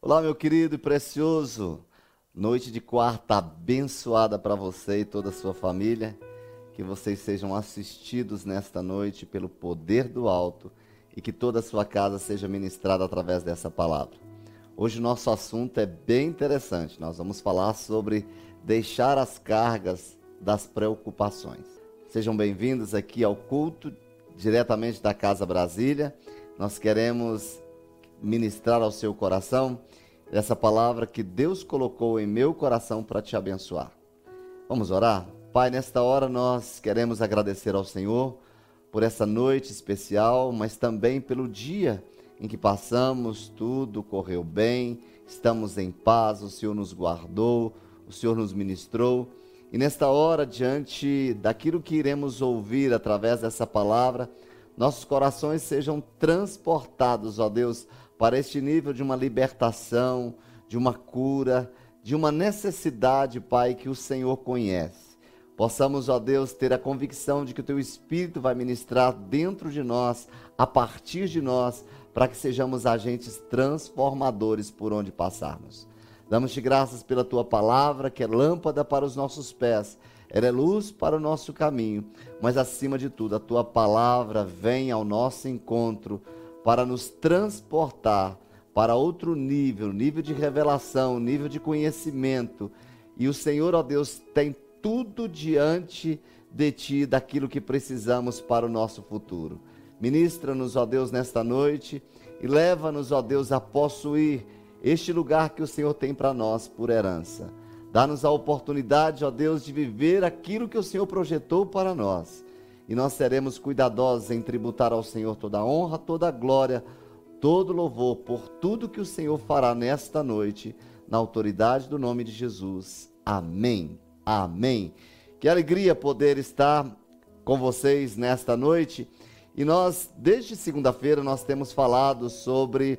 Olá, meu querido e precioso. Noite de quarta abençoada para você e toda a sua família. Que vocês sejam assistidos nesta noite pelo poder do alto e que toda a sua casa seja ministrada através dessa palavra. Hoje o nosso assunto é bem interessante. Nós vamos falar sobre deixar as cargas das preocupações. Sejam bem-vindos aqui ao culto diretamente da Casa Brasília. Nós queremos ministrar ao seu coração essa palavra que Deus colocou em meu coração para te abençoar. Vamos orar? Pai, nesta hora nós queremos agradecer ao Senhor por essa noite especial, mas também pelo dia em que passamos, tudo correu bem, estamos em paz, o Senhor nos guardou, o Senhor nos ministrou. E nesta hora, diante daquilo que iremos ouvir através dessa palavra, nossos corações sejam transportados, ó Deus, para este nível de uma libertação, de uma cura, de uma necessidade, Pai, que o Senhor conhece. Possamos, ó Deus, ter a convicção de que o Teu Espírito vai ministrar dentro de nós, a partir de nós, para que sejamos agentes transformadores por onde passarmos. Damos-te graças pela Tua palavra, que é lâmpada para os nossos pés, ela é luz para o nosso caminho, mas acima de tudo, a Tua palavra vem ao nosso encontro para nos transportar para outro nível, nível de revelação, nível de conhecimento. E o Senhor, ó Deus, tem tudo diante de ti daquilo que precisamos para o nosso futuro. Ministra-nos, ó Deus, nesta noite e leva-nos, ó Deus, a possuir este lugar que o Senhor tem para nós por herança. Dá-nos a oportunidade, ó Deus, de viver aquilo que o Senhor projetou para nós e nós seremos cuidadosos em tributar ao Senhor toda a honra, toda a glória, todo louvor por tudo que o Senhor fará nesta noite, na autoridade do nome de Jesus. Amém. Amém. Que alegria poder estar com vocês nesta noite. E nós, desde segunda-feira, nós temos falado sobre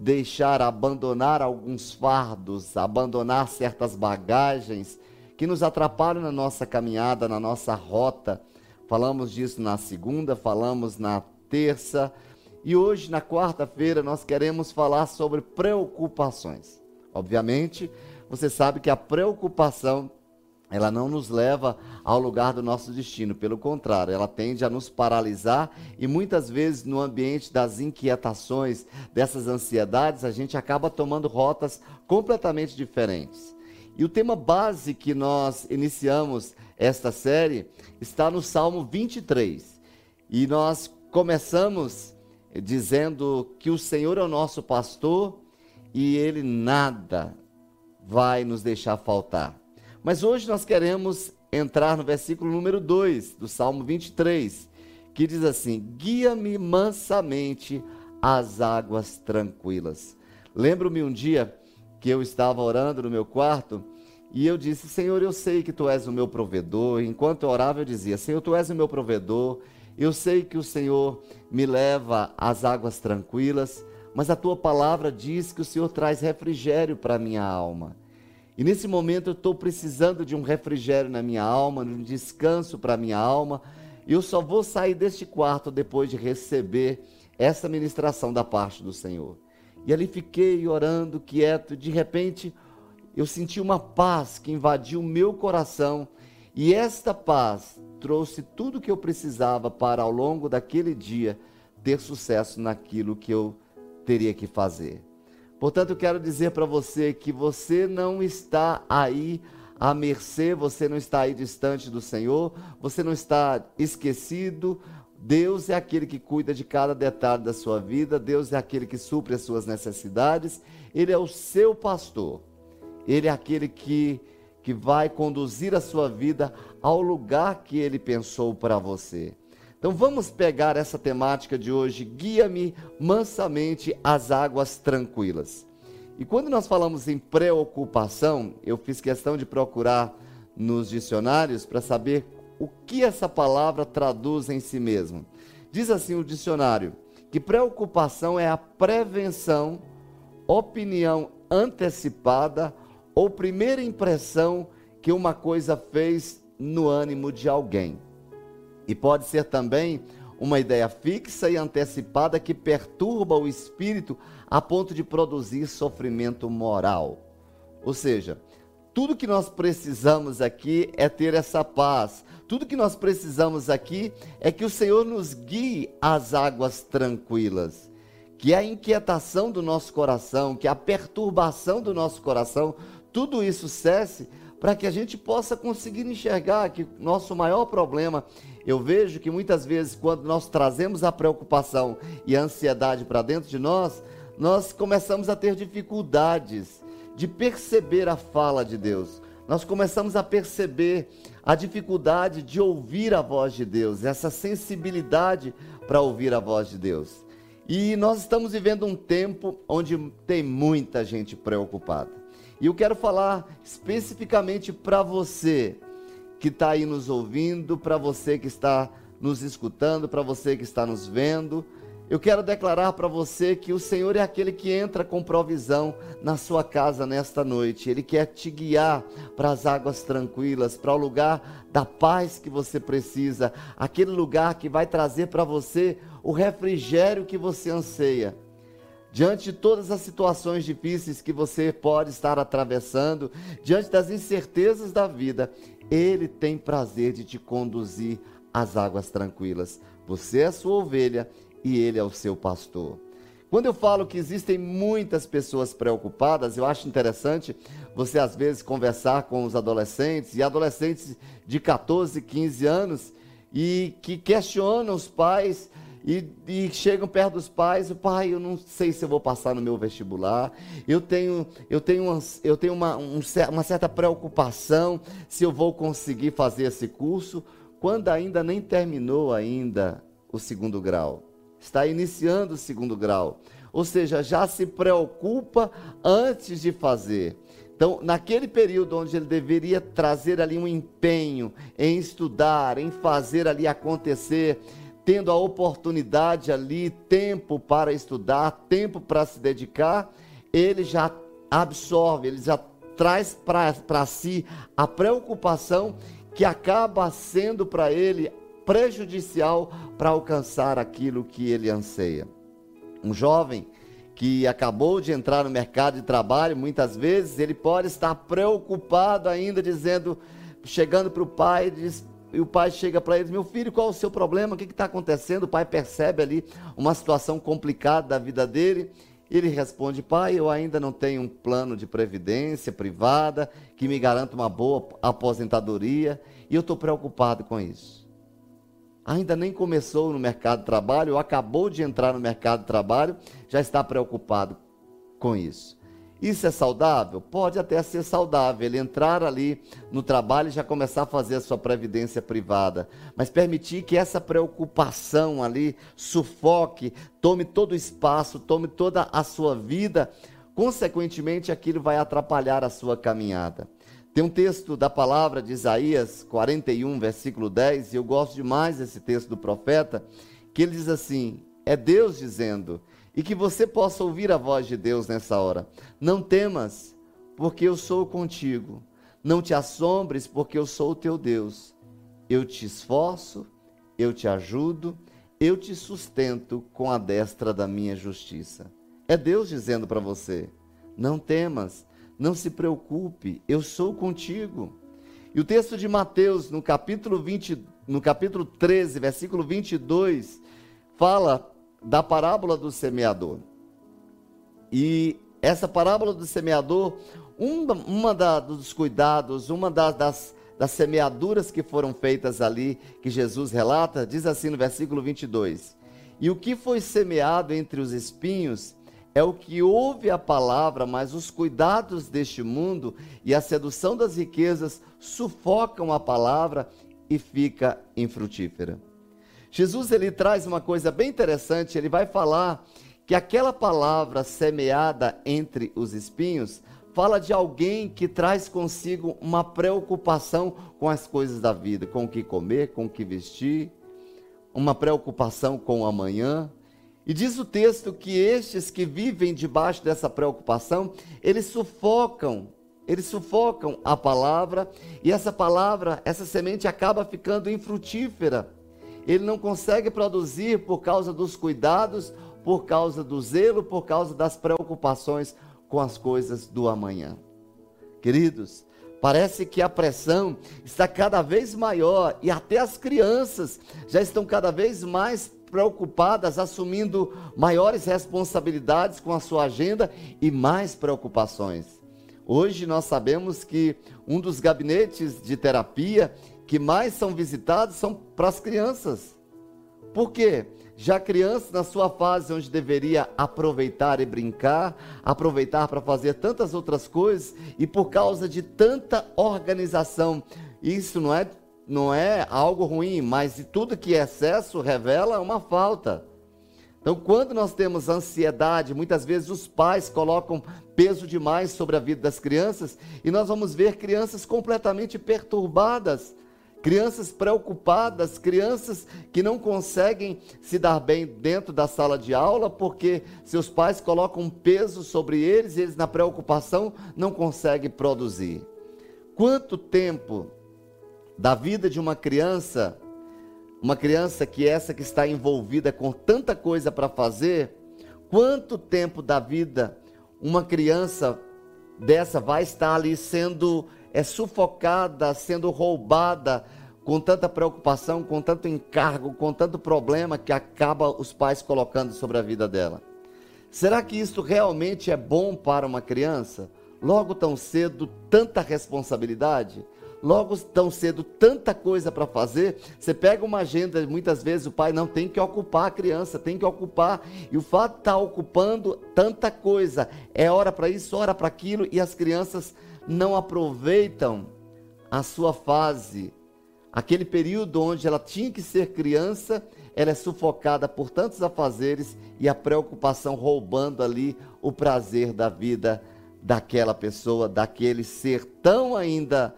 deixar, abandonar alguns fardos, abandonar certas bagagens que nos atrapalham na nossa caminhada, na nossa rota Falamos disso na segunda, falamos na terça e hoje, na quarta-feira, nós queremos falar sobre preocupações. Obviamente, você sabe que a preocupação ela não nos leva ao lugar do nosso destino, pelo contrário, ela tende a nos paralisar e muitas vezes no ambiente das inquietações, dessas ansiedades, a gente acaba tomando rotas completamente diferentes. E o tema base que nós iniciamos esta série está no Salmo 23. E nós começamos dizendo que o Senhor é o nosso pastor e ele nada vai nos deixar faltar. Mas hoje nós queremos entrar no versículo número 2 do Salmo 23, que diz assim: Guia-me mansamente às águas tranquilas. Lembro-me um dia que eu estava orando no meu quarto e eu disse: Senhor, eu sei que tu és o meu provedor. Enquanto eu orava, eu dizia: Senhor, tu és o meu provedor. Eu sei que o Senhor me leva às águas tranquilas, mas a tua palavra diz que o Senhor traz refrigério para a minha alma. E nesse momento eu estou precisando de um refrigério na minha alma, de um descanso para a minha alma. E eu só vou sair deste quarto depois de receber essa ministração da parte do Senhor. E ali fiquei orando, quieto, de repente eu senti uma paz que invadiu o meu coração e esta paz trouxe tudo que eu precisava para, ao longo daquele dia, ter sucesso naquilo que eu teria que fazer. Portanto, eu quero dizer para você que você não está aí à mercê, você não está aí distante do Senhor, você não está esquecido. Deus é aquele que cuida de cada detalhe da sua vida, Deus é aquele que supre as suas necessidades, Ele é o seu pastor. Ele é aquele que, que vai conduzir a sua vida ao lugar que ele pensou para você. Então vamos pegar essa temática de hoje, guia-me mansamente às águas tranquilas. E quando nós falamos em preocupação, eu fiz questão de procurar nos dicionários para saber o que essa palavra traduz em si mesmo. Diz assim o dicionário: que preocupação é a prevenção, opinião antecipada ou primeira impressão que uma coisa fez no ânimo de alguém. E pode ser também uma ideia fixa e antecipada que perturba o espírito a ponto de produzir sofrimento moral. Ou seja, tudo que nós precisamos aqui é ter essa paz. Tudo que nós precisamos aqui é que o Senhor nos guie às águas tranquilas. Que a inquietação do nosso coração, que a perturbação do nosso coração, tudo isso cesse para que a gente possa conseguir enxergar que nosso maior problema, eu vejo que muitas vezes quando nós trazemos a preocupação e a ansiedade para dentro de nós, nós começamos a ter dificuldades de perceber a fala de Deus. Nós começamos a perceber a dificuldade de ouvir a voz de Deus, essa sensibilidade para ouvir a voz de Deus. E nós estamos vivendo um tempo onde tem muita gente preocupada. E eu quero falar especificamente para você que está aí nos ouvindo, para você que está nos escutando, para você que está nos vendo, eu quero declarar para você que o Senhor é aquele que entra com provisão na sua casa nesta noite. Ele quer te guiar para as águas tranquilas, para o lugar da paz que você precisa, aquele lugar que vai trazer para você o refrigério que você anseia. Diante de todas as situações difíceis que você pode estar atravessando, diante das incertezas da vida, Ele tem prazer de te conduzir às águas tranquilas. Você é sua ovelha e ele é o seu pastor. Quando eu falo que existem muitas pessoas preocupadas, eu acho interessante você às vezes conversar com os adolescentes e adolescentes de 14, 15 anos e que questionam os pais e, e, chegam perto dos pais, o pai, eu não sei se eu vou passar no meu vestibular, eu tenho, eu tenho, uma, eu tenho uma, um, uma certa preocupação se eu vou conseguir fazer esse curso, quando ainda nem terminou ainda o segundo grau está iniciando o segundo grau. Ou seja, já se preocupa antes de fazer. Então, naquele período onde ele deveria trazer ali um empenho em estudar, em fazer ali acontecer, tendo a oportunidade ali, tempo para estudar, tempo para se dedicar, ele já absorve, ele já traz para si a preocupação que acaba sendo para ele prejudicial para alcançar aquilo que ele anseia. Um jovem que acabou de entrar no mercado de trabalho, muitas vezes ele pode estar preocupado ainda, dizendo, chegando para o pai, diz, e o pai chega para ele: Meu filho, qual é o seu problema? O que está acontecendo? O pai percebe ali uma situação complicada da vida dele. Ele responde: Pai, eu ainda não tenho um plano de previdência privada que me garanta uma boa aposentadoria e eu estou preocupado com isso ainda nem começou no mercado de trabalho, ou acabou de entrar no mercado de trabalho, já está preocupado com isso. Isso é saudável? Pode até ser saudável, ele entrar ali no trabalho e já começar a fazer a sua previdência privada, mas permitir que essa preocupação ali sufoque, tome todo o espaço, tome toda a sua vida, consequentemente aquilo vai atrapalhar a sua caminhada. Tem um texto da palavra de Isaías 41, versículo 10, e eu gosto demais desse texto do profeta, que ele diz assim: é Deus dizendo, e que você possa ouvir a voz de Deus nessa hora. Não temas, porque eu sou contigo. Não te assombres, porque eu sou o teu Deus. Eu te esforço, eu te ajudo, eu te sustento com a destra da minha justiça. É Deus dizendo para você: não temas, não se preocupe, eu sou contigo. E o texto de Mateus, no capítulo 20, no capítulo 13, versículo 22, fala da parábola do semeador. E essa parábola do semeador, uma, uma da, dos cuidados, uma da, das, das semeaduras que foram feitas ali, que Jesus relata, diz assim no versículo 22: E o que foi semeado entre os espinhos é o que ouve a palavra, mas os cuidados deste mundo e a sedução das riquezas sufocam a palavra e fica infrutífera. Jesus ele traz uma coisa bem interessante, ele vai falar que aquela palavra semeada entre os espinhos fala de alguém que traz consigo uma preocupação com as coisas da vida, com o que comer, com o que vestir, uma preocupação com o amanhã, e diz o texto que estes que vivem debaixo dessa preocupação, eles sufocam, eles sufocam a palavra, e essa palavra, essa semente acaba ficando infrutífera. ele não consegue produzir por causa dos cuidados, por causa do zelo, por causa das preocupações com as coisas do amanhã. Queridos, parece que a pressão está cada vez maior e até as crianças já estão cada vez mais preocupadas, assumindo maiores responsabilidades com a sua agenda e mais preocupações. Hoje nós sabemos que um dos gabinetes de terapia que mais são visitados são para as crianças. Por quê? Já criança, na sua fase onde deveria aproveitar e brincar, aproveitar para fazer tantas outras coisas, e por causa de tanta organização, isso não é não é algo ruim, mas tudo que é excesso revela uma falta. Então, quando nós temos ansiedade, muitas vezes os pais colocam peso demais sobre a vida das crianças e nós vamos ver crianças completamente perturbadas, crianças preocupadas, crianças que não conseguem se dar bem dentro da sala de aula porque seus pais colocam peso sobre eles e eles, na preocupação, não conseguem produzir. Quanto tempo da vida de uma criança, uma criança que essa que está envolvida com tanta coisa para fazer, quanto tempo da vida uma criança dessa vai estar ali sendo é sufocada, sendo roubada, com tanta preocupação, com tanto encargo, com tanto problema que acaba os pais colocando sobre a vida dela. Será que isso realmente é bom para uma criança? Logo tão cedo, tanta responsabilidade? Logo tão cedo, tanta coisa para fazer. Você pega uma agenda, muitas vezes o pai não tem que ocupar a criança, tem que ocupar. E o fato de estar tá ocupando tanta coisa, é hora para isso, hora para aquilo, e as crianças não aproveitam a sua fase. Aquele período onde ela tinha que ser criança, ela é sufocada por tantos afazeres e a preocupação roubando ali o prazer da vida daquela pessoa, daquele ser tão ainda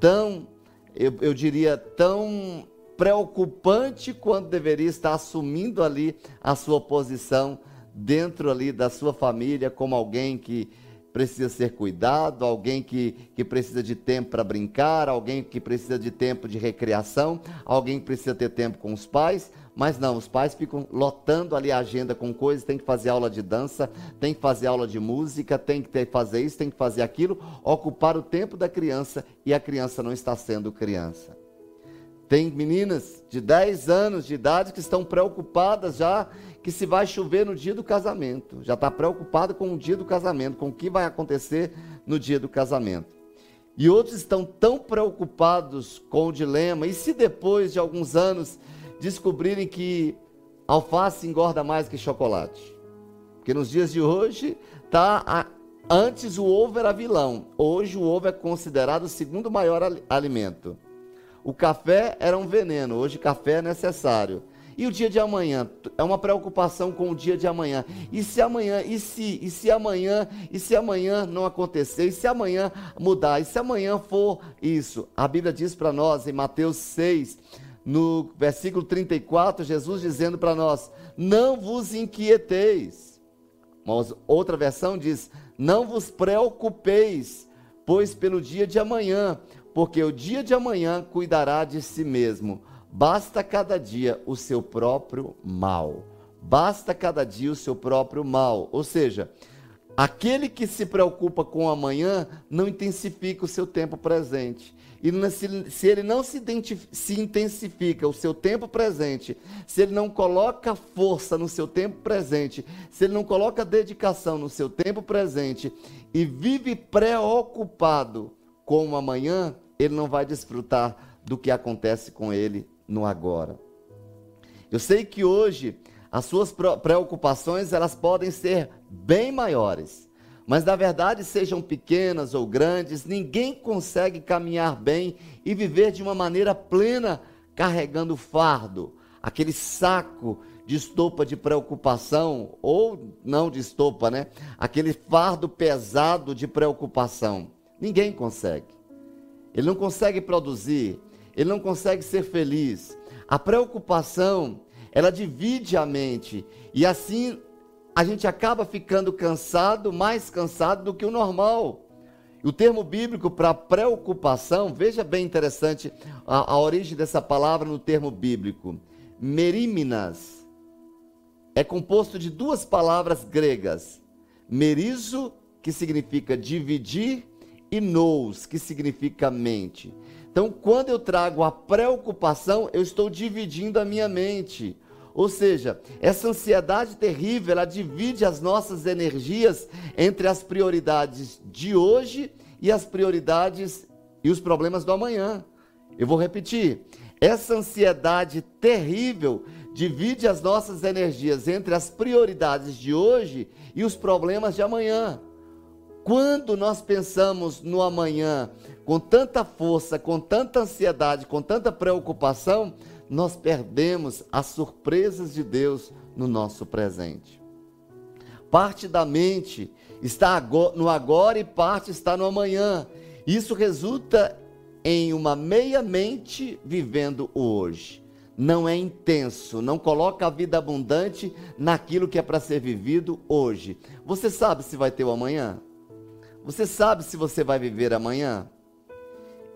tão, eu, eu diria, tão preocupante quanto deveria estar assumindo ali a sua posição dentro ali da sua família como alguém que precisa ser cuidado, alguém que, que precisa de tempo para brincar, alguém que precisa de tempo de recreação, alguém que precisa ter tempo com os pais, mas não, os pais ficam lotando ali a agenda com coisas, tem que fazer aula de dança, tem que fazer aula de música, tem que ter, fazer isso, tem que fazer aquilo, ocupar o tempo da criança e a criança não está sendo criança. Tem meninas de 10 anos de idade que estão preocupadas já que se vai chover no dia do casamento. Já está preocupado com o dia do casamento, com o que vai acontecer no dia do casamento. E outros estão tão preocupados com o dilema, e se depois de alguns anos descobrirem que alface engorda mais que chocolate. Porque nos dias de hoje, tá a, antes o ovo era vilão, hoje o ovo é considerado o segundo maior alimento. O café era um veneno, hoje café é necessário. E o dia de amanhã? É uma preocupação com o dia de amanhã. E se amanhã, e se, e se amanhã, e se amanhã não acontecer, e se amanhã mudar, e se amanhã for isso? A Bíblia diz para nós em Mateus 6, no versículo 34, Jesus dizendo para nós: Não vos inquieteis. Mas outra versão diz: Não vos preocupeis, pois pelo dia de amanhã, porque o dia de amanhã cuidará de si mesmo. Basta cada dia o seu próprio mal. Basta cada dia o seu próprio mal. Ou seja, aquele que se preocupa com o amanhã não intensifica o seu tempo presente. E se, se ele não se, se intensifica o seu tempo presente, se ele não coloca força no seu tempo presente, se ele não coloca dedicação no seu tempo presente e vive preocupado com o amanhã, ele não vai desfrutar do que acontece com ele no agora. Eu sei que hoje as suas preocupações elas podem ser bem maiores. Mas na verdade, sejam pequenas ou grandes, ninguém consegue caminhar bem e viver de uma maneira plena carregando fardo, aquele saco de estopa de preocupação, ou não de estopa, né? Aquele fardo pesado de preocupação. Ninguém consegue. Ele não consegue produzir, ele não consegue ser feliz. A preocupação, ela divide a mente e assim a gente acaba ficando cansado, mais cansado do que o normal. O termo bíblico para preocupação, veja bem interessante a, a origem dessa palavra no termo bíblico. meríminas é composto de duas palavras gregas: merizo, que significa dividir, e nous, que significa mente. Então, quando eu trago a preocupação, eu estou dividindo a minha mente. Ou seja, essa ansiedade terrível, ela divide as nossas energias entre as prioridades de hoje e as prioridades e os problemas do amanhã. Eu vou repetir. Essa ansiedade terrível divide as nossas energias entre as prioridades de hoje e os problemas de amanhã. Quando nós pensamos no amanhã com tanta força, com tanta ansiedade, com tanta preocupação, nós perdemos as surpresas de Deus no nosso presente. Parte da mente está no agora e parte está no amanhã. Isso resulta em uma meia mente vivendo o hoje. Não é intenso, não coloca a vida abundante naquilo que é para ser vivido hoje. Você sabe se vai ter o amanhã? Você sabe se você vai viver amanhã?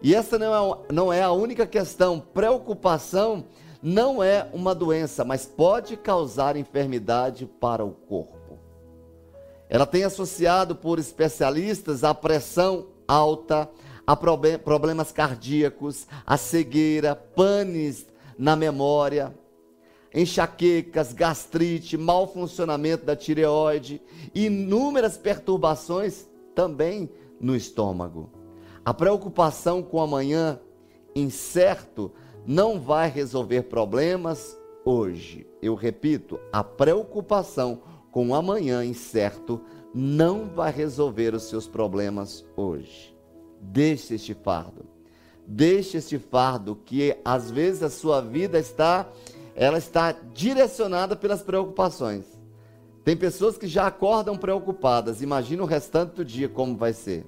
E essa não é, não é a única questão. Preocupação não é uma doença, mas pode causar enfermidade para o corpo. Ela tem associado por especialistas a pressão alta, a problemas cardíacos, a cegueira, panes na memória, enxaquecas, gastrite, mau funcionamento da tireoide, inúmeras perturbações também no estômago. A preocupação com amanhã incerto não vai resolver problemas hoje. Eu repito, a preocupação com amanhã incerto não vai resolver os seus problemas hoje. Deixe este fardo. Deixe este fardo que às vezes a sua vida está ela está direcionada pelas preocupações. Tem pessoas que já acordam preocupadas, imagina o restante do dia como vai ser.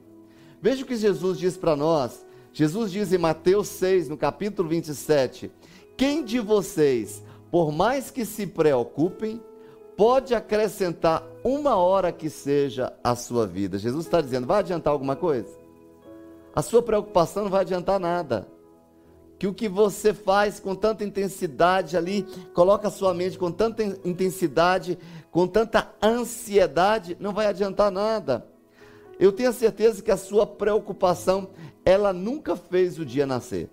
Veja o que Jesus diz para nós. Jesus diz em Mateus 6, no capítulo 27, quem de vocês, por mais que se preocupem, pode acrescentar uma hora que seja a sua vida? Jesus está dizendo, vai adiantar alguma coisa? A sua preocupação não vai adiantar nada que o que você faz com tanta intensidade ali, coloca a sua mente com tanta intensidade, com tanta ansiedade, não vai adiantar nada. Eu tenho a certeza que a sua preocupação, ela nunca fez o dia nascer.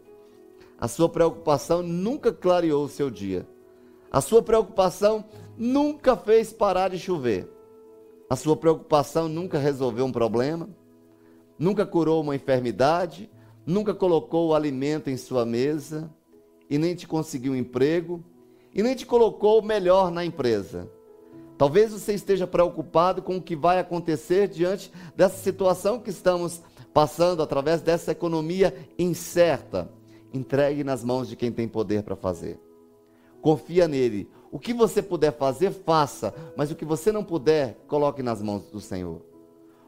A sua preocupação nunca clareou o seu dia. A sua preocupação nunca fez parar de chover. A sua preocupação nunca resolveu um problema, nunca curou uma enfermidade, nunca colocou o alimento em sua mesa, e nem te conseguiu um emprego, e nem te colocou o melhor na empresa. Talvez você esteja preocupado com o que vai acontecer diante dessa situação que estamos passando através dessa economia incerta. Entregue nas mãos de quem tem poder para fazer. Confia nele. O que você puder fazer, faça, mas o que você não puder, coloque nas mãos do Senhor.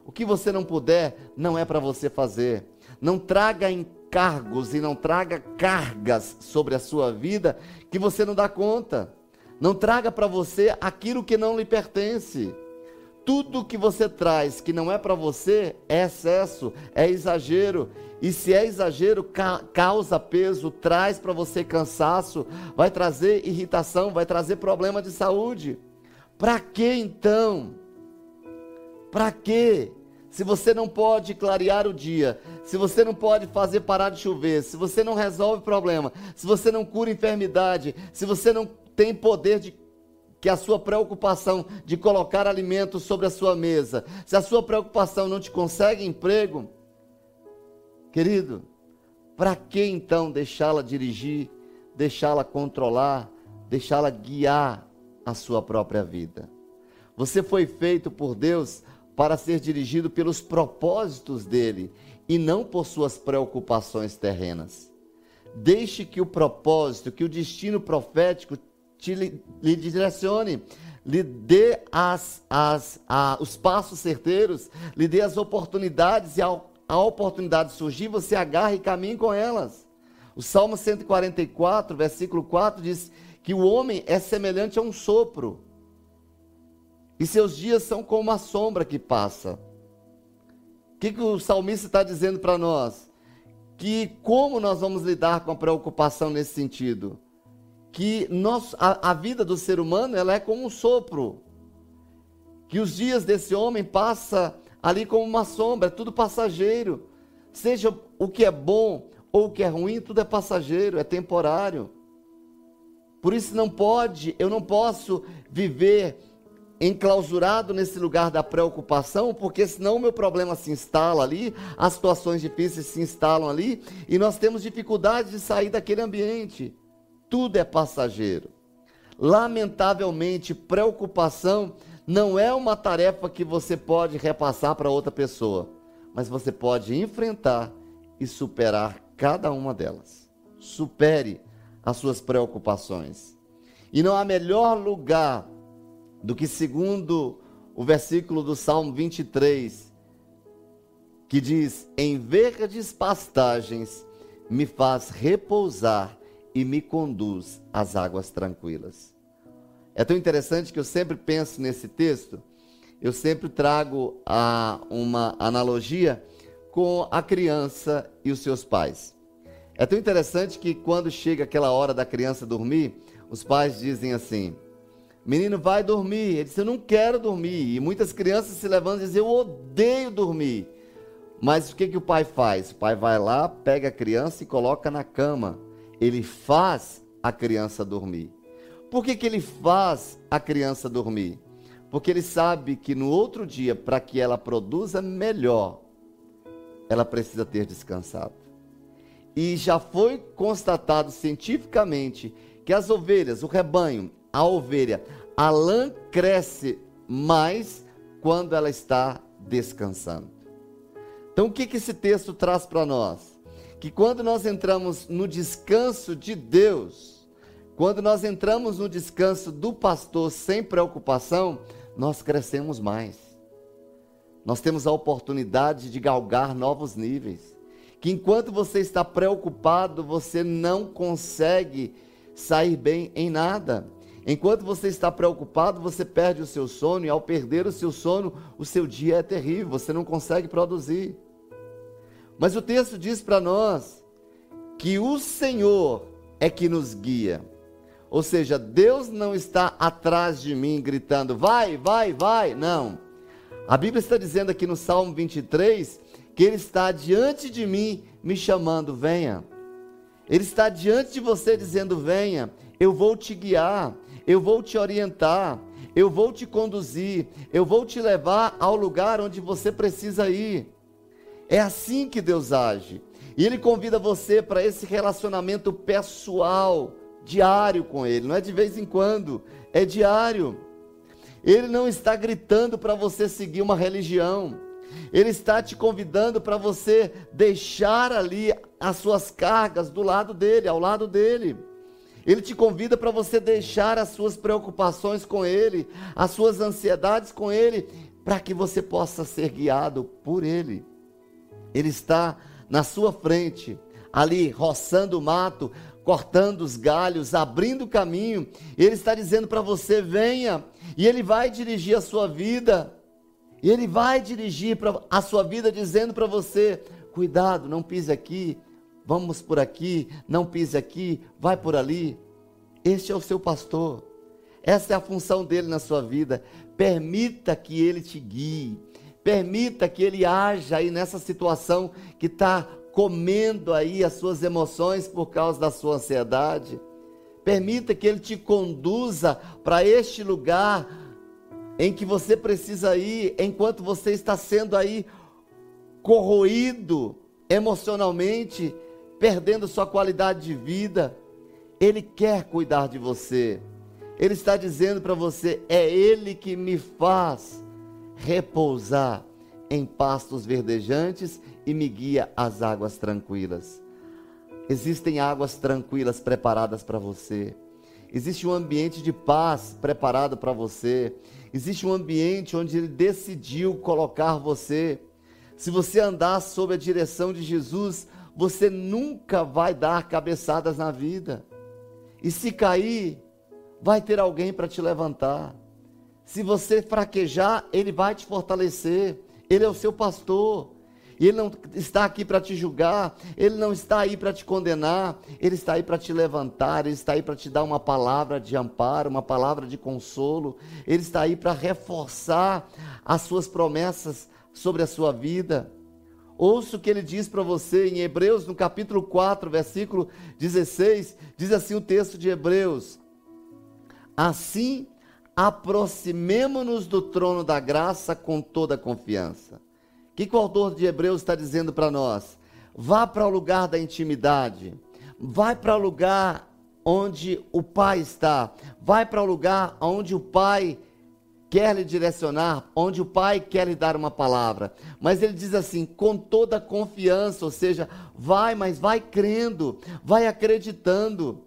O que você não puder, não é para você fazer. Não traga encargos e não traga cargas sobre a sua vida que você não dá conta. Não traga para você aquilo que não lhe pertence. Tudo que você traz que não é para você é excesso, é exagero. E se é exagero, ca causa peso, traz para você cansaço, vai trazer irritação, vai trazer problema de saúde. Para que então? Para que? Se você não pode clarear o dia, se você não pode fazer parar de chover, se você não resolve problema, se você não cura enfermidade, se você não tem poder de que a sua preocupação de colocar alimento sobre a sua mesa, se a sua preocupação não te consegue emprego, querido, para que então deixá-la dirigir, deixá-la controlar, deixá-la guiar a sua própria vida? Você foi feito por Deus para ser dirigido pelos propósitos dele e não por suas preocupações terrenas. Deixe que o propósito, que o destino profético te, lhe direcione, lhe dê as, as, a, os passos certeiros, lhe dê as oportunidades e ao, a oportunidade surgir, você agarra e caminhe com elas. O Salmo 144, versículo 4 diz que o homem é semelhante a um sopro, e seus dias são como uma sombra que passa. O que, que o salmista está dizendo para nós? Que como nós vamos lidar com a preocupação nesse sentido? Que nós, a, a vida do ser humano ela é como um sopro. Que os dias desse homem passa ali como uma sombra, é tudo passageiro. Seja o que é bom ou o que é ruim, tudo é passageiro, é temporário. Por isso não pode, eu não posso viver enclausurado nesse lugar da preocupação, porque senão o meu problema se instala ali, as situações difíceis se instalam ali, e nós temos dificuldade de sair daquele ambiente. Tudo é passageiro. Lamentavelmente, preocupação não é uma tarefa que você pode repassar para outra pessoa, mas você pode enfrentar e superar cada uma delas. Supere as suas preocupações. E não há melhor lugar do que segundo o versículo do Salmo 23, que diz: Em verdes pastagens me faz repousar e me conduz às águas tranquilas. É tão interessante que eu sempre penso nesse texto, eu sempre trago a, uma analogia com a criança e os seus pais. É tão interessante que quando chega aquela hora da criança dormir, os pais dizem assim: Menino, vai dormir. Ele disse: Eu não quero dormir. E muitas crianças se levantam e dizem: Eu odeio dormir. Mas o que, que o pai faz? O pai vai lá, pega a criança e coloca na cama. Ele faz a criança dormir. Por que, que ele faz a criança dormir? Porque ele sabe que no outro dia, para que ela produza melhor, ela precisa ter descansado. E já foi constatado cientificamente que as ovelhas, o rebanho, a ovelha, a lã cresce mais quando ela está descansando. Então, o que, que esse texto traz para nós? Que quando nós entramos no descanso de Deus, quando nós entramos no descanso do pastor sem preocupação, nós crescemos mais. Nós temos a oportunidade de galgar novos níveis. Que enquanto você está preocupado, você não consegue sair bem em nada. Enquanto você está preocupado, você perde o seu sono, e ao perder o seu sono, o seu dia é terrível, você não consegue produzir. Mas o texto diz para nós que o Senhor é que nos guia. Ou seja, Deus não está atrás de mim gritando, vai, vai, vai. Não. A Bíblia está dizendo aqui no Salmo 23 que Ele está diante de mim me chamando, venha. Ele está diante de você dizendo, venha, eu vou te guiar, eu vou te orientar, eu vou te conduzir, eu vou te levar ao lugar onde você precisa ir. É assim que Deus age. E Ele convida você para esse relacionamento pessoal, diário com Ele, não é de vez em quando, é diário. Ele não está gritando para você seguir uma religião. Ele está te convidando para você deixar ali as suas cargas do lado dele, ao lado dele. Ele te convida para você deixar as suas preocupações com Ele, as suas ansiedades com Ele, para que você possa ser guiado por Ele. Ele está na sua frente, ali roçando o mato, cortando os galhos, abrindo o caminho. Ele está dizendo para você: venha, e Ele vai dirigir a sua vida. E Ele vai dirigir a sua vida dizendo para você: cuidado, não pise aqui, vamos por aqui, não pise aqui, vai por ali. Este é o seu pastor. Essa é a função dele na sua vida. Permita que ele te guie. Permita que ele haja aí nessa situação que está comendo aí as suas emoções por causa da sua ansiedade. Permita que ele te conduza para este lugar em que você precisa ir, enquanto você está sendo aí corroído emocionalmente, perdendo sua qualidade de vida. Ele quer cuidar de você. Ele está dizendo para você: é Ele que me faz repousar em pastos verdejantes e me guia às águas tranquilas. Existem águas tranquilas preparadas para você. Existe um ambiente de paz preparado para você. Existe um ambiente onde Ele decidiu colocar você. Se você andar sob a direção de Jesus, você nunca vai dar cabeçadas na vida. E se cair, vai ter alguém para te levantar. Se você fraquejar, ele vai te fortalecer. Ele é o seu pastor. Ele não está aqui para te julgar, Ele não está aí para te condenar, Ele está aí para te levantar, Ele está aí para te dar uma palavra de amparo, uma palavra de consolo, Ele está aí para reforçar as suas promessas sobre a sua vida. Ouça o que ele diz para você em Hebreus, no capítulo 4, versículo 16, diz assim o texto de Hebreus: Assim aproximemo-nos do trono da graça com toda confiança que, que o autor de Hebreus está dizendo para nós? Vá para o lugar da intimidade, vai para o lugar onde o Pai está, vai para o lugar onde o Pai quer lhe direcionar, onde o Pai quer lhe dar uma palavra. Mas ele diz assim, com toda confiança, ou seja, vai, mas vai crendo, vai acreditando.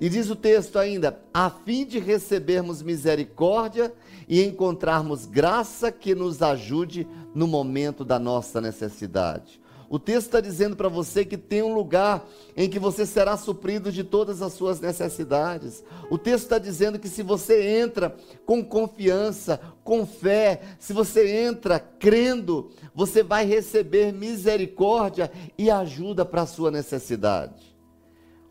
E diz o texto ainda: a fim de recebermos misericórdia e encontrarmos graça que nos ajude no momento da nossa necessidade. O texto está dizendo para você que tem um lugar em que você será suprido de todas as suas necessidades. O texto está dizendo que se você entra com confiança, com fé, se você entra crendo, você vai receber misericórdia e ajuda para a sua necessidade.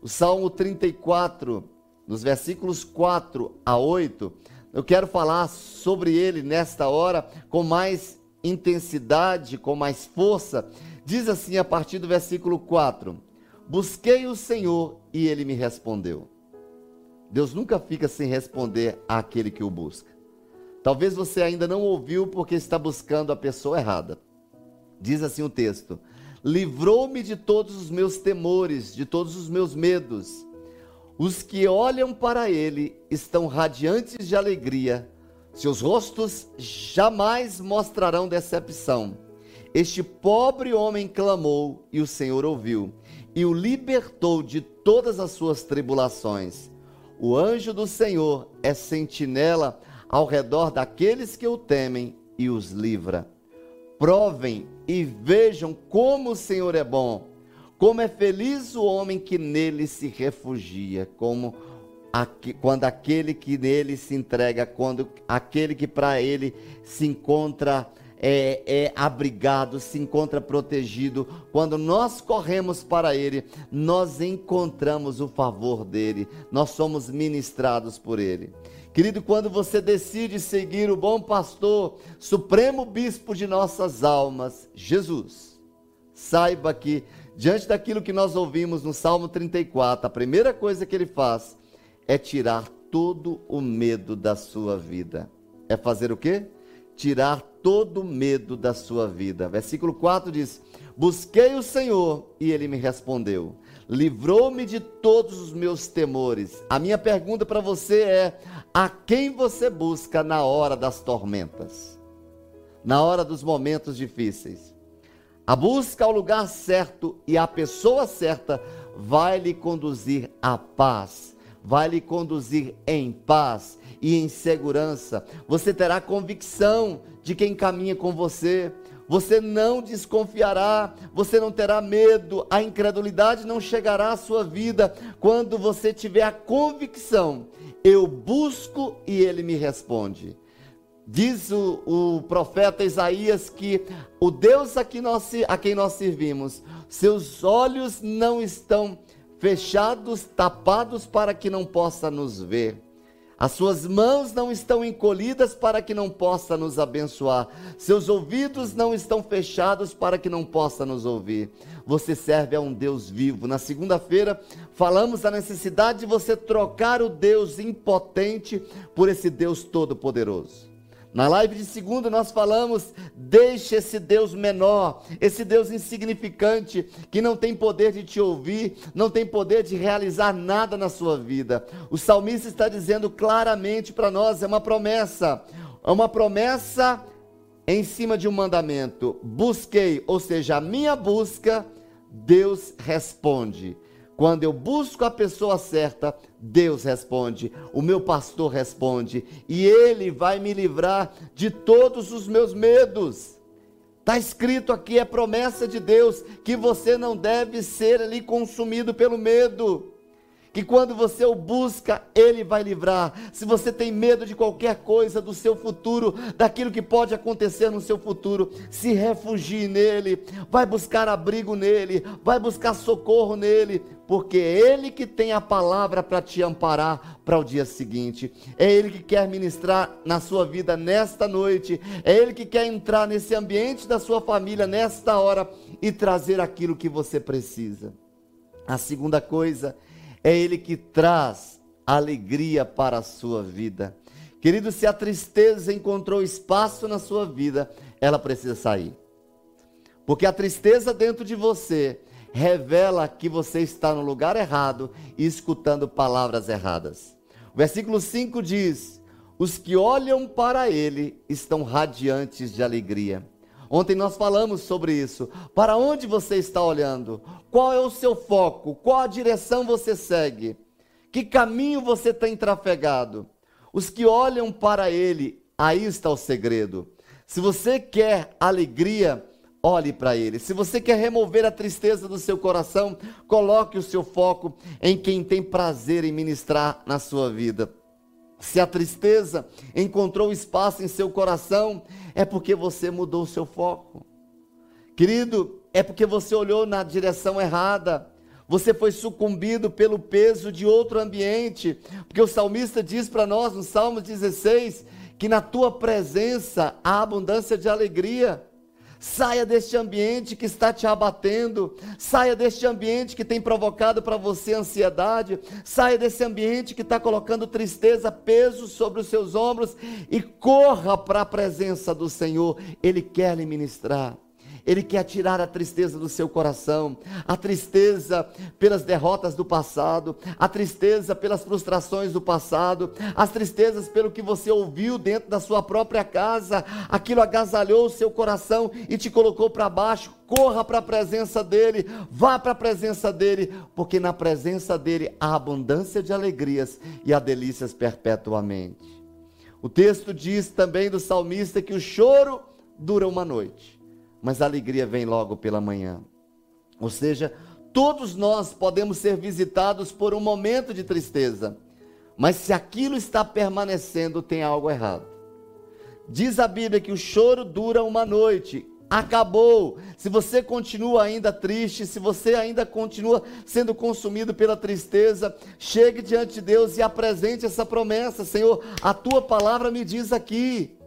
O Salmo 34, nos versículos 4 a 8, eu quero falar sobre ele nesta hora com mais intensidade, com mais força. Diz assim a partir do versículo 4: Busquei o Senhor e ele me respondeu. Deus nunca fica sem responder àquele que o busca. Talvez você ainda não ouviu porque está buscando a pessoa errada. Diz assim o texto: Livrou-me de todos os meus temores, de todos os meus medos os que olham para ele estão radiantes de alegria, seus rostos jamais mostrarão decepção. Este pobre homem clamou e o Senhor ouviu e o libertou de todas as suas tribulações. O anjo do Senhor é sentinela ao redor daqueles que o temem e os livra. Provem e vejam como o Senhor é bom como é feliz o homem que nele se refugia, como aqui, quando aquele que nele se entrega, quando aquele que para ele se encontra é, é, abrigado, se encontra protegido. Quando nós corremos para Ele, nós encontramos o favor dele, nós somos ministrados por Ele. Querido, quando você decide seguir o bom pastor, supremo bispo de nossas almas, Jesus, saiba que diante daquilo que nós ouvimos no Salmo 34, a primeira coisa que ele faz é tirar todo o medo da sua vida. É fazer o quê? Tirar todo o medo da sua vida. Versículo 4 diz: Busquei o Senhor e ele me respondeu. Livrou-me de todos os meus temores. A minha pergunta para você é: a quem você busca na hora das tormentas? Na hora dos momentos difíceis? A busca ao lugar certo e à pessoa certa vai lhe conduzir à paz, vai lhe conduzir em paz e em segurança. Você terá convicção de quem caminha com você. Você não desconfiará, você não terá medo, a incredulidade não chegará à sua vida quando você tiver a convicção: eu busco e ele me responde. Diz o, o, profeta Isaías que o Deus a nós, a quem nós servimos, seus olhos não estão fechados, tapados para que não possa nos ver. As suas mãos não estão encolhidas para que não possa nos abençoar. Seus ouvidos não estão fechados para que não possa nos ouvir. Você serve a um Deus vivo. Na segunda-feira, falamos da necessidade de você trocar o Deus impotente por esse Deus todo-poderoso. Na live de segunda nós falamos: deixe esse Deus menor, esse Deus insignificante, que não tem poder de te ouvir, não tem poder de realizar nada na sua vida. O salmista está dizendo claramente para nós: é uma promessa, é uma promessa em cima de um mandamento. Busquei, ou seja, a minha busca, Deus responde. Quando eu busco a pessoa certa, Deus responde, o meu pastor responde, e ele vai me livrar de todos os meus medos. Está escrito aqui, é promessa de Deus, que você não deve ser ali consumido pelo medo. que quando você o busca, ele vai livrar. Se você tem medo de qualquer coisa do seu futuro, daquilo que pode acontecer no seu futuro, se refugie nele, vai buscar abrigo nele, vai buscar socorro nele, porque é ele que tem a palavra para te amparar para o dia seguinte. É ele que quer ministrar na sua vida nesta noite. É ele que quer entrar nesse ambiente da sua família nesta hora e trazer aquilo que você precisa. A segunda coisa é Ele que traz alegria para a sua vida. Querido, se a tristeza encontrou espaço na sua vida, ela precisa sair. Porque a tristeza dentro de você revela que você está no lugar errado e escutando palavras erradas. O versículo 5 diz: Os que olham para ele estão radiantes de alegria. Ontem nós falamos sobre isso. Para onde você está olhando? Qual é o seu foco? Qual a direção você segue? Que caminho você tem trafegado? Os que olham para ele, aí está o segredo. Se você quer alegria, olhe para ele. Se você quer remover a tristeza do seu coração, coloque o seu foco em quem tem prazer em ministrar na sua vida. Se a tristeza encontrou espaço em seu coração, é porque você mudou o seu foco. Querido, é porque você olhou na direção errada. Você foi sucumbido pelo peso de outro ambiente. Porque o salmista diz para nós no Salmo 16 que na tua presença há abundância de alegria. Saia deste ambiente que está te abatendo. Saia deste ambiente que tem provocado para você ansiedade. Saia desse ambiente que está colocando tristeza, peso sobre os seus ombros. E corra para a presença do Senhor. Ele quer lhe ministrar. Ele quer tirar a tristeza do seu coração, a tristeza pelas derrotas do passado, a tristeza pelas frustrações do passado, as tristezas pelo que você ouviu dentro da sua própria casa, aquilo agasalhou o seu coração e te colocou para baixo. Corra para a presença dele, vá para a presença dele, porque na presença dele há abundância de alegrias e há delícias perpetuamente. O texto diz também do salmista que o choro dura uma noite mas a alegria vem logo pela manhã. Ou seja, todos nós podemos ser visitados por um momento de tristeza, mas se aquilo está permanecendo, tem algo errado. Diz a Bíblia que o choro dura uma noite, acabou. Se você continua ainda triste, se você ainda continua sendo consumido pela tristeza, chegue diante de Deus e apresente essa promessa: Senhor, a tua palavra me diz aqui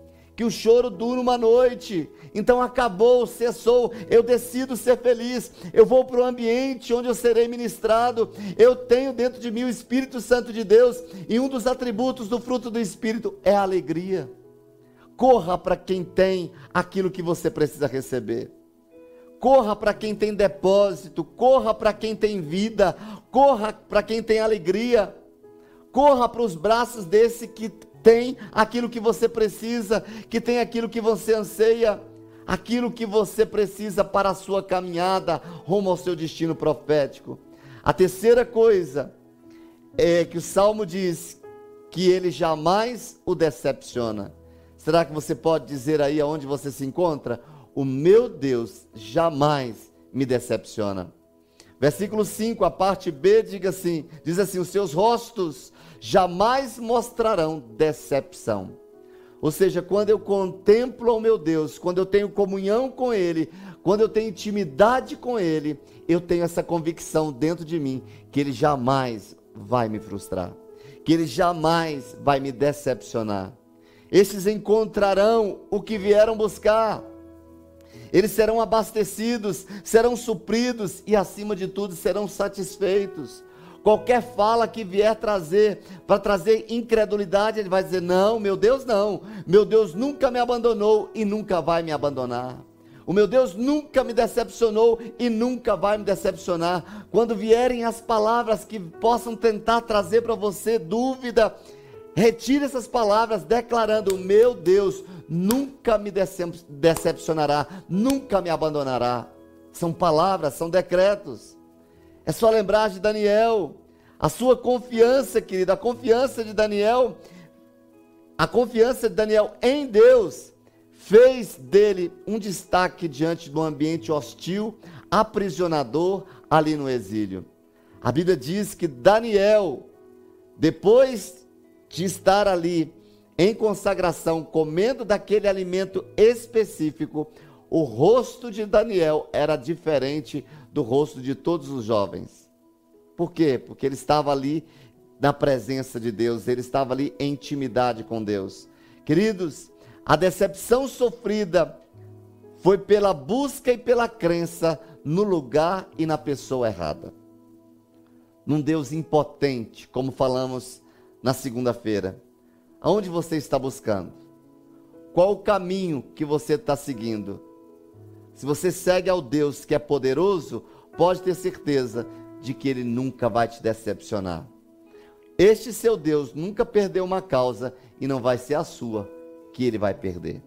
que o choro dura uma noite, então acabou, cessou. Eu decido ser feliz. Eu vou para o ambiente onde eu serei ministrado. Eu tenho dentro de mim o Espírito Santo de Deus. E um dos atributos do fruto do Espírito é a alegria. Corra para quem tem aquilo que você precisa receber. Corra para quem tem depósito. Corra para quem tem vida. Corra para quem tem alegria. Corra para os braços desse que tem aquilo que você precisa, que tem aquilo que você anseia aquilo que você precisa para a sua caminhada rumo ao seu destino profético. A terceira coisa é que o salmo diz que ele jamais o decepciona. Será que você pode dizer aí aonde você se encontra? O meu Deus jamais me decepciona. Versículo 5, a parte B, diga assim, diz assim: os seus rostos jamais mostrarão decepção. Ou seja, quando eu contemplo o meu Deus, quando eu tenho comunhão com Ele, quando eu tenho intimidade com Ele, eu tenho essa convicção dentro de mim que Ele jamais vai me frustrar, que Ele jamais vai me decepcionar. Esses encontrarão o que vieram buscar, eles serão abastecidos, serão supridos e, acima de tudo, serão satisfeitos. Qualquer fala que vier trazer, para trazer incredulidade, ele vai dizer: Não, meu Deus não. Meu Deus nunca me abandonou e nunca vai me abandonar. O meu Deus nunca me decepcionou e nunca vai me decepcionar. Quando vierem as palavras que possam tentar trazer para você dúvida, retire essas palavras declarando: Meu Deus nunca me decepcionará, nunca me abandonará. São palavras, são decretos. É só lembrar de Daniel. A sua confiança, querida, a confiança de Daniel, a confiança de Daniel em Deus, fez dele um destaque diante do ambiente hostil, aprisionador ali no exílio. A Bíblia diz que Daniel, depois de estar ali em consagração, comendo daquele alimento específico, o rosto de Daniel era diferente do rosto de todos os jovens. Por quê? Porque ele estava ali na presença de Deus, ele estava ali em intimidade com Deus. Queridos, a decepção sofrida foi pela busca e pela crença no lugar e na pessoa errada. Num Deus impotente, como falamos na segunda-feira. Aonde você está buscando? Qual o caminho que você está seguindo? Se você segue ao Deus que é poderoso, pode ter certeza de que ele nunca vai te decepcionar. Este seu Deus nunca perdeu uma causa e não vai ser a sua que ele vai perder.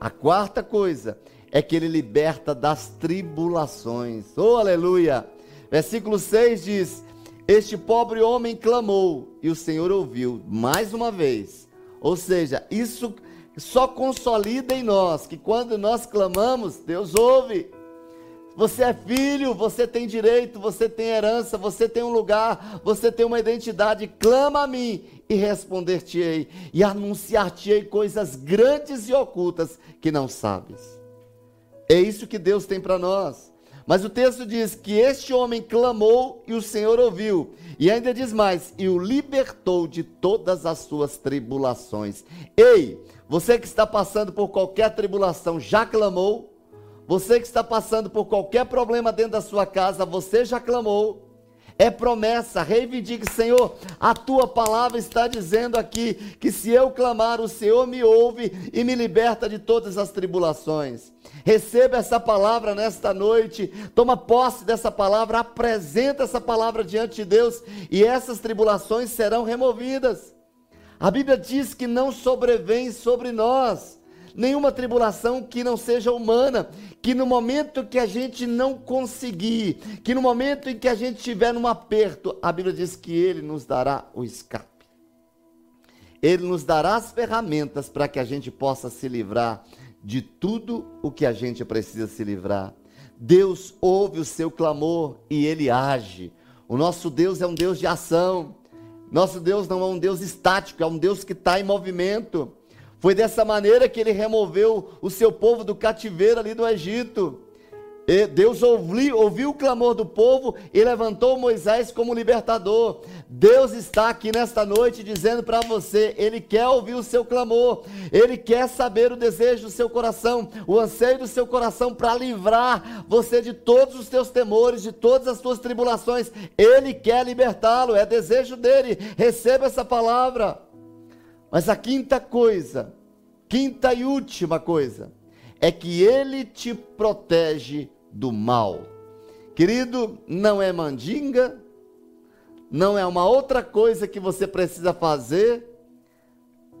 A quarta coisa é que ele liberta das tribulações. Oh, aleluia! Versículo 6 diz: Este pobre homem clamou e o Senhor ouviu mais uma vez. Ou seja, isso só consolida em nós que quando nós clamamos, Deus ouve. Você é filho, você tem direito, você tem herança, você tem um lugar, você tem uma identidade. Clama a mim e responder-te-ei, e anunciar-te-ei coisas grandes e ocultas que não sabes. É isso que Deus tem para nós. Mas o texto diz que este homem clamou e o Senhor ouviu. E ainda diz mais: e o libertou de todas as suas tribulações. Ei, você que está passando por qualquer tribulação, já clamou? Você que está passando por qualquer problema dentro da sua casa, você já clamou? É promessa, reivindique, Senhor, a tua palavra está dizendo aqui que se eu clamar, o Senhor me ouve e me liberta de todas as tribulações. Receba essa palavra nesta noite, toma posse dessa palavra, apresenta essa palavra diante de Deus e essas tribulações serão removidas. A Bíblia diz que não sobrevém sobre nós nenhuma tribulação que não seja humana, que no momento que a gente não conseguir, que no momento em que a gente estiver num aperto, a Bíblia diz que Ele nos dará o escape. Ele nos dará as ferramentas para que a gente possa se livrar de tudo o que a gente precisa se livrar. Deus ouve o seu clamor e Ele age. O nosso Deus é um Deus de ação. Nosso Deus não é um Deus estático, é um Deus que está em movimento. Foi dessa maneira que ele removeu o seu povo do cativeiro ali do Egito. E Deus ouviu, ouviu o clamor do povo e levantou Moisés como libertador. Deus está aqui nesta noite dizendo para você: Ele quer ouvir o seu clamor, Ele quer saber o desejo do seu coração, o anseio do seu coração para livrar você de todos os teus temores, de todas as tuas tribulações. Ele quer libertá-lo, é desejo dele. Receba essa palavra. Mas a quinta coisa, quinta e última coisa, é que ele te protege do mal. Querido, não é mandinga, não é uma outra coisa que você precisa fazer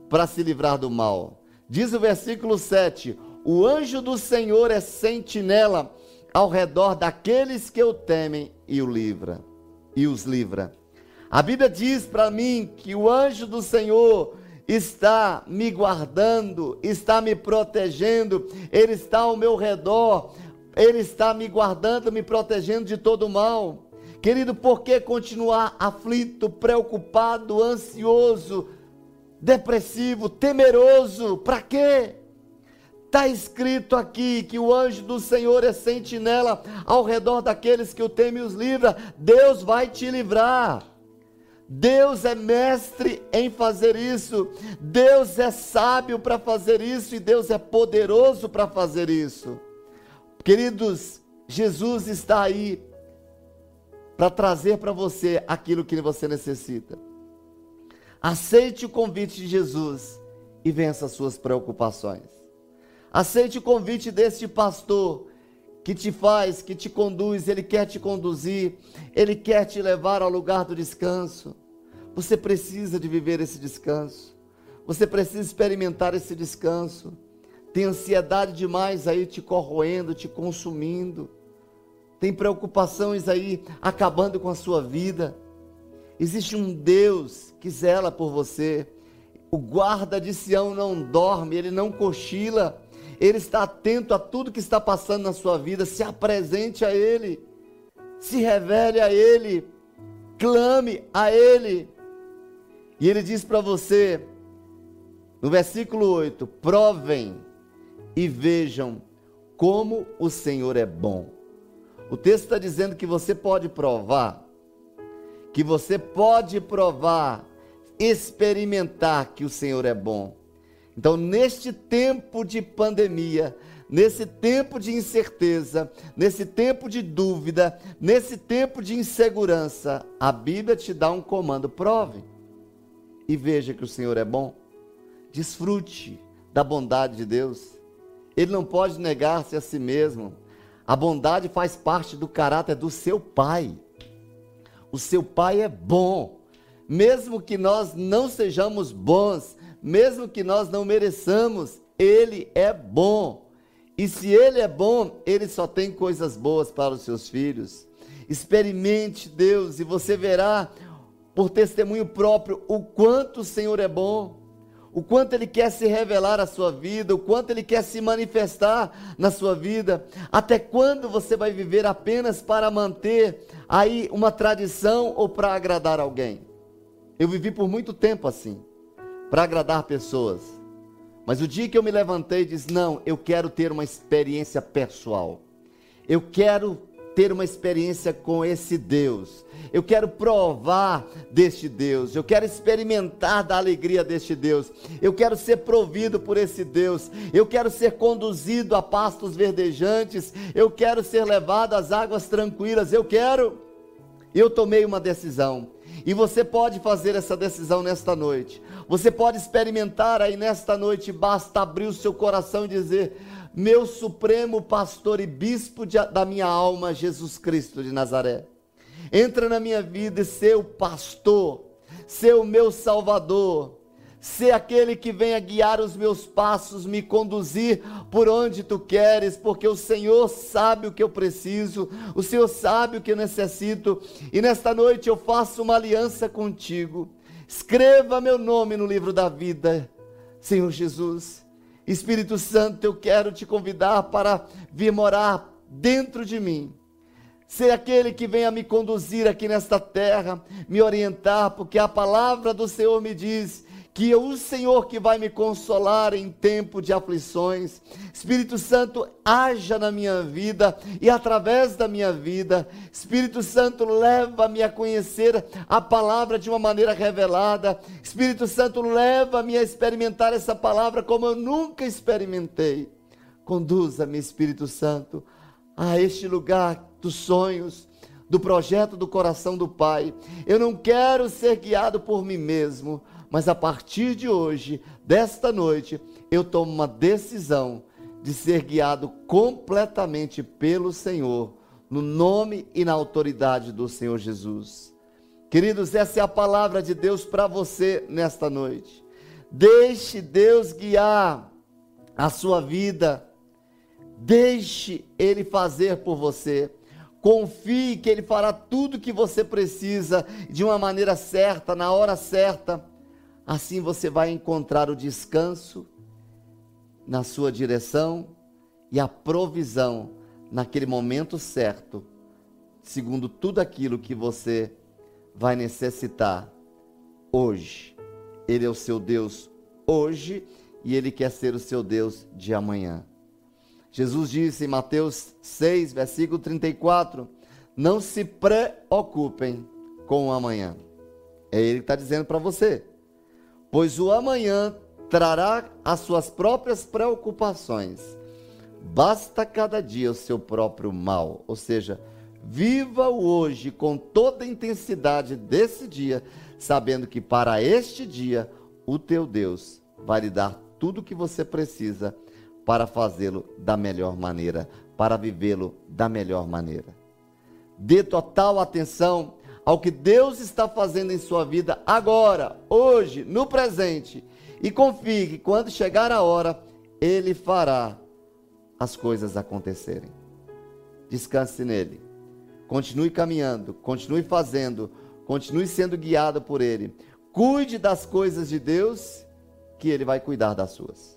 para se livrar do mal. Diz o versículo 7: O anjo do Senhor é sentinela ao redor daqueles que o temem e o livra, e os livra. A Bíblia diz para mim que o anjo do Senhor está me guardando, está me protegendo, ele está ao meu redor ele está me guardando, me protegendo de todo mal. Querido, por que continuar aflito, preocupado, ansioso, depressivo, temeroso? Para quê? Está escrito aqui que o anjo do Senhor é sentinela ao redor daqueles que o temem e os livra. Deus vai te livrar. Deus é mestre em fazer isso. Deus é sábio para fazer isso e Deus é poderoso para fazer isso. Queridos, Jesus está aí para trazer para você aquilo que você necessita. Aceite o convite de Jesus e vença as suas preocupações. Aceite o convite deste pastor que te faz, que te conduz, ele quer te conduzir, ele quer te levar ao lugar do descanso. Você precisa de viver esse descanso. Você precisa experimentar esse descanso. Tem ansiedade demais aí te corroendo, te consumindo. Tem preocupações aí acabando com a sua vida. Existe um Deus que zela por você. O guarda de Sião não dorme, ele não cochila. Ele está atento a tudo que está passando na sua vida. Se apresente a Ele. Se revele a Ele. clame a Ele. E Ele diz para você, no versículo 8: provem e vejam como o Senhor é bom. O texto está dizendo que você pode provar, que você pode provar, experimentar que o Senhor é bom. Então, neste tempo de pandemia, nesse tempo de incerteza, nesse tempo de dúvida, nesse tempo de insegurança, a Bíblia te dá um comando: prove e veja que o Senhor é bom. Desfrute da bondade de Deus. Ele não pode negar-se a si mesmo. A bondade faz parte do caráter do seu pai. O seu pai é bom. Mesmo que nós não sejamos bons, mesmo que nós não mereçamos, ele é bom. E se ele é bom, ele só tem coisas boas para os seus filhos. Experimente Deus e você verá por testemunho próprio o quanto o Senhor é bom, o quanto Ele quer se revelar à sua vida, o quanto Ele quer se manifestar na sua vida. Até quando você vai viver apenas para manter aí uma tradição ou para agradar alguém? Eu vivi por muito tempo assim, para agradar pessoas. Mas o dia que eu me levantei e disse: Não, eu quero ter uma experiência pessoal. Eu quero ter uma experiência com esse Deus. Eu quero provar deste Deus. Eu quero experimentar da alegria deste Deus. Eu quero ser provido por esse Deus. Eu quero ser conduzido a pastos verdejantes. Eu quero ser levado às águas tranquilas. Eu quero. Eu tomei uma decisão. E você pode fazer essa decisão nesta noite. Você pode experimentar aí nesta noite. Basta abrir o seu coração e dizer: meu supremo pastor e bispo de, da minha alma, Jesus Cristo de Nazaré. Entra na minha vida e ser o pastor, ser o meu salvador, ser aquele que venha guiar os meus passos, me conduzir por onde tu queres, porque o Senhor sabe o que eu preciso, o Senhor sabe o que eu necessito, e nesta noite eu faço uma aliança contigo. Escreva meu nome no livro da vida, Senhor Jesus. Espírito Santo, eu quero te convidar para vir morar dentro de mim. Ser aquele que venha me conduzir aqui nesta terra, me orientar, porque a palavra do Senhor me diz que é o Senhor que vai me consolar em tempo de aflições. Espírito Santo, haja na minha vida e através da minha vida. Espírito Santo, leva-me a conhecer a palavra de uma maneira revelada. Espírito Santo, leva-me a experimentar essa palavra como eu nunca experimentei. Conduza-me, Espírito Santo, a este lugar dos sonhos, do projeto do coração do Pai. Eu não quero ser guiado por mim mesmo, mas a partir de hoje, desta noite, eu tomo uma decisão de ser guiado completamente pelo Senhor, no nome e na autoridade do Senhor Jesus. Queridos, essa é a palavra de Deus para você nesta noite. Deixe Deus guiar a sua vida. Deixe Ele fazer por você. Confie que Ele fará tudo o que você precisa de uma maneira certa, na hora certa. Assim você vai encontrar o descanso na sua direção e a provisão naquele momento certo, segundo tudo aquilo que você vai necessitar hoje. Ele é o seu Deus hoje e ele quer ser o seu Deus de amanhã. Jesus disse em Mateus 6, versículo 34: Não se preocupem com o amanhã. É ele que está dizendo para você pois o amanhã trará as suas próprias preocupações. Basta cada dia o seu próprio mal, ou seja, viva o hoje com toda a intensidade desse dia, sabendo que para este dia o teu Deus vai lhe dar tudo o que você precisa para fazê-lo da melhor maneira, para vivê-lo da melhor maneira. Dê total atenção ao que Deus está fazendo em sua vida agora, hoje, no presente. E confie que quando chegar a hora, Ele fará as coisas acontecerem. Descanse nele. Continue caminhando, continue fazendo, continue sendo guiado por Ele. Cuide das coisas de Deus, que Ele vai cuidar das suas.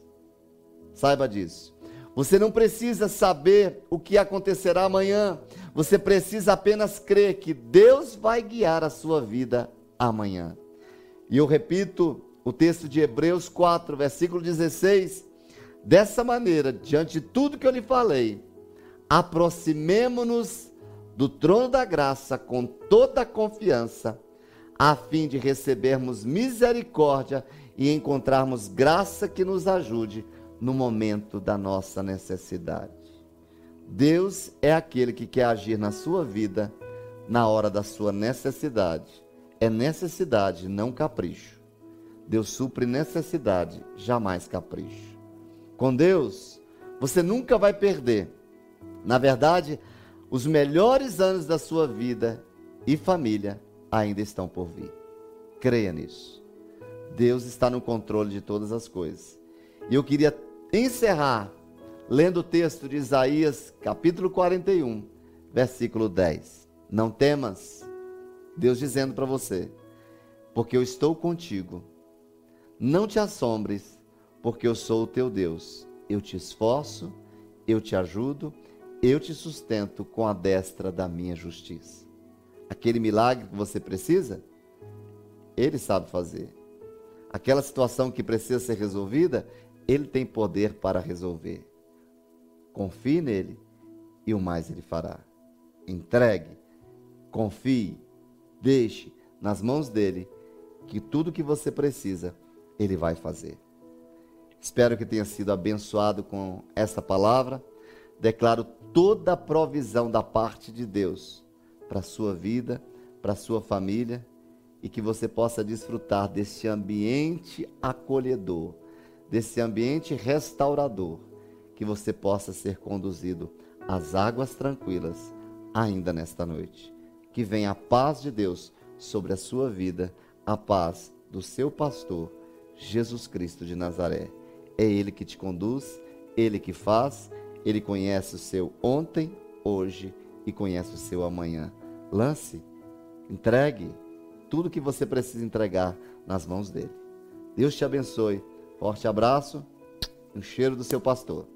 Saiba disso. Você não precisa saber o que acontecerá amanhã. Você precisa apenas crer que Deus vai guiar a sua vida amanhã. E eu repito o texto de Hebreus 4, versículo 16. Dessa maneira, diante de tudo que eu lhe falei, aproximemo-nos do trono da graça com toda a confiança, a fim de recebermos misericórdia e encontrarmos graça que nos ajude no momento da nossa necessidade. Deus é aquele que quer agir na sua vida na hora da sua necessidade. É necessidade, não capricho. Deus supre necessidade, jamais capricho. Com Deus, você nunca vai perder. Na verdade, os melhores anos da sua vida e família ainda estão por vir. Creia nisso. Deus está no controle de todas as coisas. E eu queria encerrar lendo o texto de Isaías, capítulo 41, versículo 10. Não temas, Deus dizendo para você, porque eu estou contigo. Não te assombres, porque eu sou o teu Deus. Eu te esforço, eu te ajudo, eu te sustento com a destra da minha justiça. Aquele milagre que você precisa, Ele sabe fazer. Aquela situação que precisa ser resolvida, Ele tem poder para resolver. Confie nele e o mais Ele fará. Entregue, confie, deixe nas mãos dele que tudo que você precisa, Ele vai fazer. Espero que tenha sido abençoado com essa palavra. Declaro toda a provisão da parte de Deus para a sua vida, para a sua família e que você possa desfrutar desse ambiente acolhedor, desse ambiente restaurador, que você possa ser conduzido às águas tranquilas ainda nesta noite. Que venha a paz de Deus sobre a sua vida, a paz do seu pastor, Jesus Cristo de Nazaré. É Ele que te conduz, Ele que faz, Ele conhece o seu ontem, hoje e conhece o seu amanhã. Lance, entregue tudo que você precisa entregar nas mãos dele. Deus te abençoe. Forte abraço, um cheiro do seu pastor.